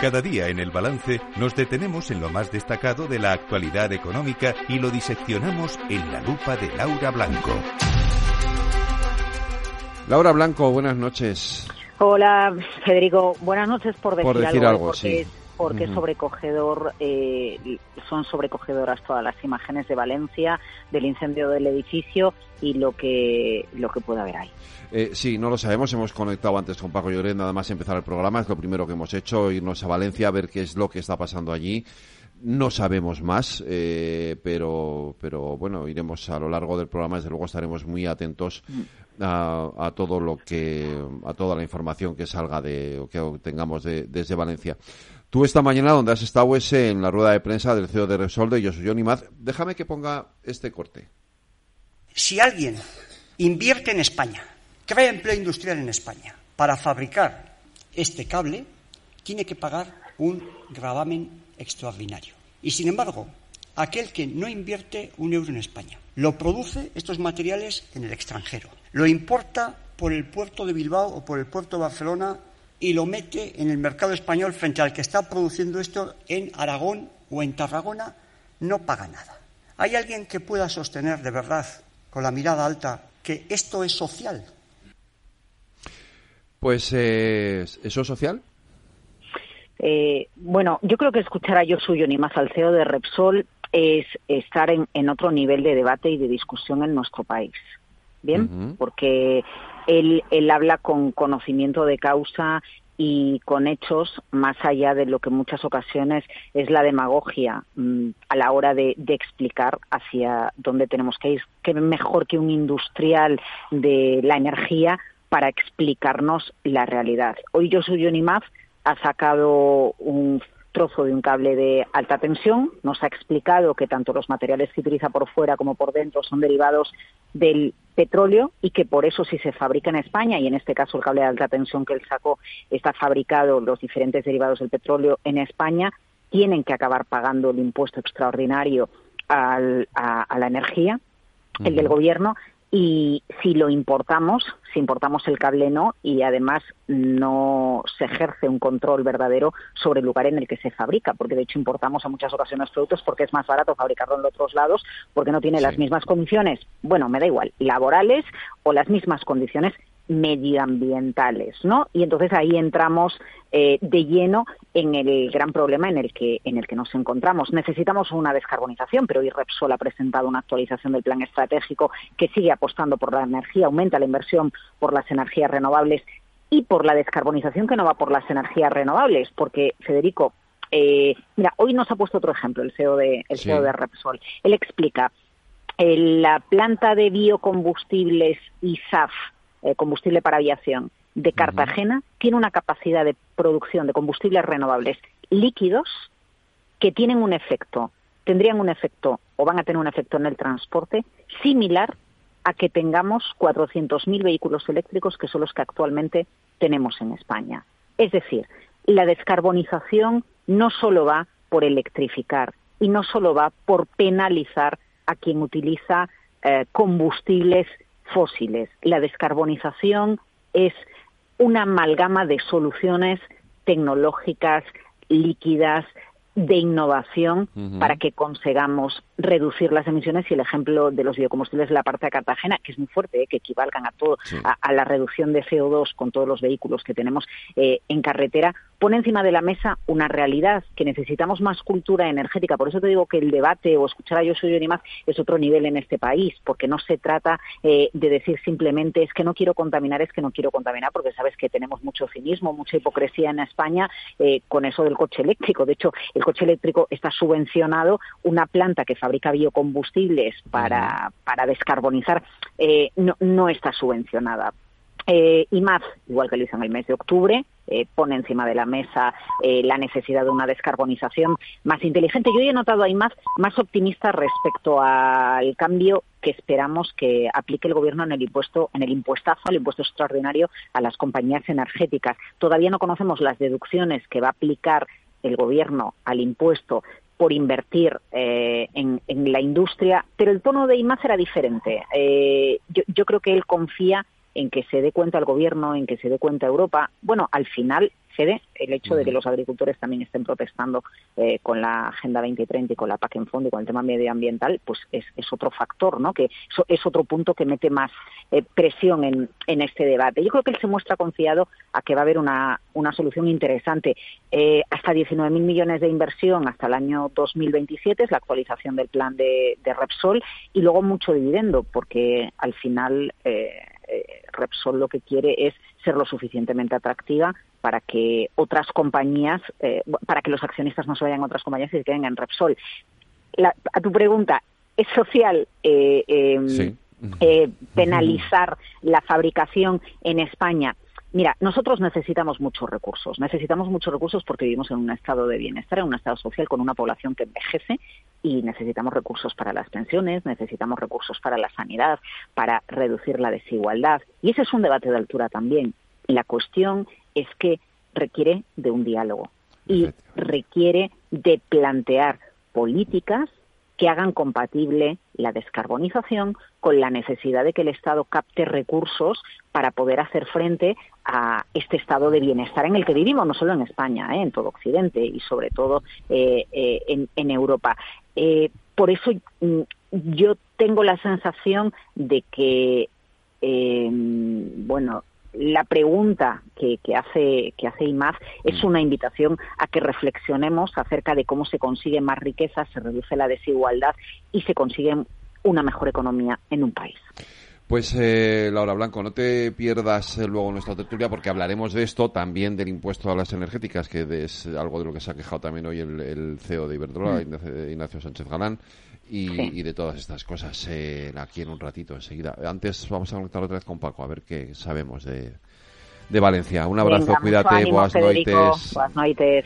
Cada día en el balance nos detenemos en lo más destacado de la actualidad económica y lo diseccionamos en la lupa de Laura Blanco. Laura Blanco, buenas noches. Hola, Federico. Buenas noches por decir, Por decir algo, porque, sí. Porque Ujú. sobrecogedor, eh, son sobrecogedoras todas las imágenes de Valencia, del incendio del edificio y lo que, lo que pueda haber ahí. Eh, sí, no lo sabemos. Hemos conectado antes con Paco Lloret, nada más empezar el programa. Es lo primero que hemos hecho, irnos a Valencia a ver qué es lo que está pasando allí. No sabemos más, eh, pero, pero bueno, iremos a lo largo del programa. Desde luego estaremos muy atentos a, a todo lo que, a toda la información que salga de, o que tengamos de- desde Valencia. Tú esta mañana donde has estado es en la rueda de prensa del CEO de Repsol de Josu Johnny Maz. Déjame que ponga este corte. Si alguien invierte en España, crea empleo industrial en España para fabricar este cable, tiene que pagar un gravamen extraordinario. Y sin embargo, aquel que no invierte un euro en España, lo produce estos materiales en el extranjero, lo importa por el puerto de Bilbao o por el puerto de Barcelona y lo mete en el mercado español frente al que está produciendo esto en Aragón o en Tarragona, no paga nada. ¿Hay alguien que pueda sostener de verdad, con la mirada alta, que esto es social? Pues, eh, ¿eso es social? Eh, bueno, yo creo que escuchar a Josu ni más al CEO de Repsol es estar en, en otro nivel de debate y de discusión en nuestro país. Bien, porque él, él habla con conocimiento de causa y con hechos más allá de lo que en muchas ocasiones es la demagogia mm, a la hora de, de explicar hacia dónde tenemos que ir. Que mejor que un industrial de la energía para explicarnos la realidad. Hoy yo soy Johnny Maz ha sacado un trozo de un cable de alta tensión, nos ha explicado que tanto los materiales que utiliza por fuera como por dentro son derivados del petróleo y que por eso si se fabrica en España, y en este caso el cable de alta tensión que él sacó está fabricado los diferentes derivados del petróleo en España, tienen que acabar pagando el impuesto extraordinario al- a, a la energía, el del gobierno, y si lo importamos, si importamos el cable no, y además no se ejerce un control verdadero sobre el lugar en el que se fabrica, porque de hecho importamos a muchas ocasiones productos porque es más barato fabricarlo en otros lados, porque no tiene las mismas condiciones, bueno, me da igual, laborales o las mismas condiciones medioambientales, ¿no? Y entonces ahí entramos eh, de lleno en el gran problema en el que en el que nos encontramos. Necesitamos una descarbonización, pero hoy Repsol ha presentado una actualización del plan estratégico que sigue apostando por la energía, aumenta la inversión por las energías renovables y por la descarbonización que no va por las energías renovables, porque Federico, eh, mira, hoy nos ha puesto otro ejemplo el CEO de el Sí. CEO de Repsol. Él explica eh, la planta de biocombustibles ISAF, eh, combustible para aviación, de Cartagena, tiene una capacidad de producción de combustibles renovables líquidos que tienen un efecto, tendrían un efecto o van a tener un efecto en el transporte similar a que tengamos 400.000 vehículos eléctricos que son los que actualmente tenemos en España. Es decir, la descarbonización no solo va por electrificar y no solo va por penalizar a quien utiliza eh, combustibles fósiles. La descarbonización es una amalgama de soluciones tecnológicas, líquidas, de innovación para que consigamos reducir las emisiones y el ejemplo de los biocombustibles de la parte de Cartagena, que es muy fuerte, ¿eh? que equivalgan a todo, a, a la reducción de CO2 con todos los vehículos que tenemos eh, en carretera, pone encima de la mesa una realidad que necesitamos más cultura energética. Por eso te digo que el debate o escuchar a Yo soy yo más es otro nivel en este país, porque no se trata eh, de decir simplemente es que no quiero contaminar, es que no quiero contaminar, porque sabes que tenemos mucho cinismo, mucha hipocresía en España eh, con eso del coche eléctrico. De hecho, el coche eléctrico está subvencionado, una planta que fabrica biocombustibles para, para descarbonizar eh, no, no está subvencionada. Eh, IMAZ, igual que lo hizo en el mes de octubre, eh, pone encima de la mesa eh, la necesidad de una descarbonización más inteligente. Yo he notado a IMAZ más optimista respecto al cambio que esperamos que aplique el gobierno en el impuesto, en el impuestazo, el impuesto extraordinario a las compañías energéticas. Todavía no conocemos las deducciones que va a aplicar el gobierno al impuesto por invertir eh, en, en, la industria, pero el tono de IMAZ era diferente. Eh, yo, yo creo que él confía en que se dé cuenta el gobierno, en que se dé cuenta Europa. Bueno, al final cede el hecho de que los agricultores también estén protestando eh, con la Agenda 2030 y con la PAC en fondo y con el tema medioambiental, pues es, otro factor, ¿no? Que es otro punto que mete más eh, presión en, en, este debate. Yo creo que él se muestra confiado a que va a haber una, una solución interesante. Eh, hasta 19.000 millones de inversión hasta el año 2027 es la actualización del plan de, de Repsol y luego mucho dividendo, porque al final eh, Repsol lo que quiere es ser lo suficientemente atractiva para que otras compañías, eh, para que los accionistas no se vayan a otras compañías y se queden en Repsol. a tu pregunta, ¿es social eh, em, eh, penalizar la fabricación en España? Mira, nosotros necesitamos muchos recursos. Necesitamos muchos recursos porque vivimos en un estado de bienestar, en un estado social con una población que envejece y necesitamos recursos para las pensiones, necesitamos recursos para la sanidad, para reducir la desigualdad. Y ese es un debate de altura también. La cuestión es que requiere de un diálogo y requiere de plantear políticas que hagan compatible la descarbonización con la necesidad de que el Estado capte recursos para poder hacer frente a este estado de bienestar en el que vivimos, no solo en España, ¿eh? en todo Occidente y sobre todo eh, eh, en, Europa. por eso mm, yo tengo la sensación de que, bueno, la pregunta que, hace que hace IMAF es mm. una invitación a que reflexionemos acerca de cómo se consigue más riqueza, se reduce la desigualdad y se consigue una mejor economía en un país. Pues eh, Laura Blanco, no te pierdas eh, luego nuestra tertulia porque hablaremos de esto, también del impuesto a las energéticas, que es algo de lo que se ha quejado también hoy el, CEO de Iberdrola, mm. Ignacio Sánchez Galán y, de todas estas cosas eh, aquí en un ratito enseguida. Antes vamos a conectar otra vez con Paco a ver qué sabemos de, de Valencia. Un abrazo, cuídate, buenas noches. Buenas noches.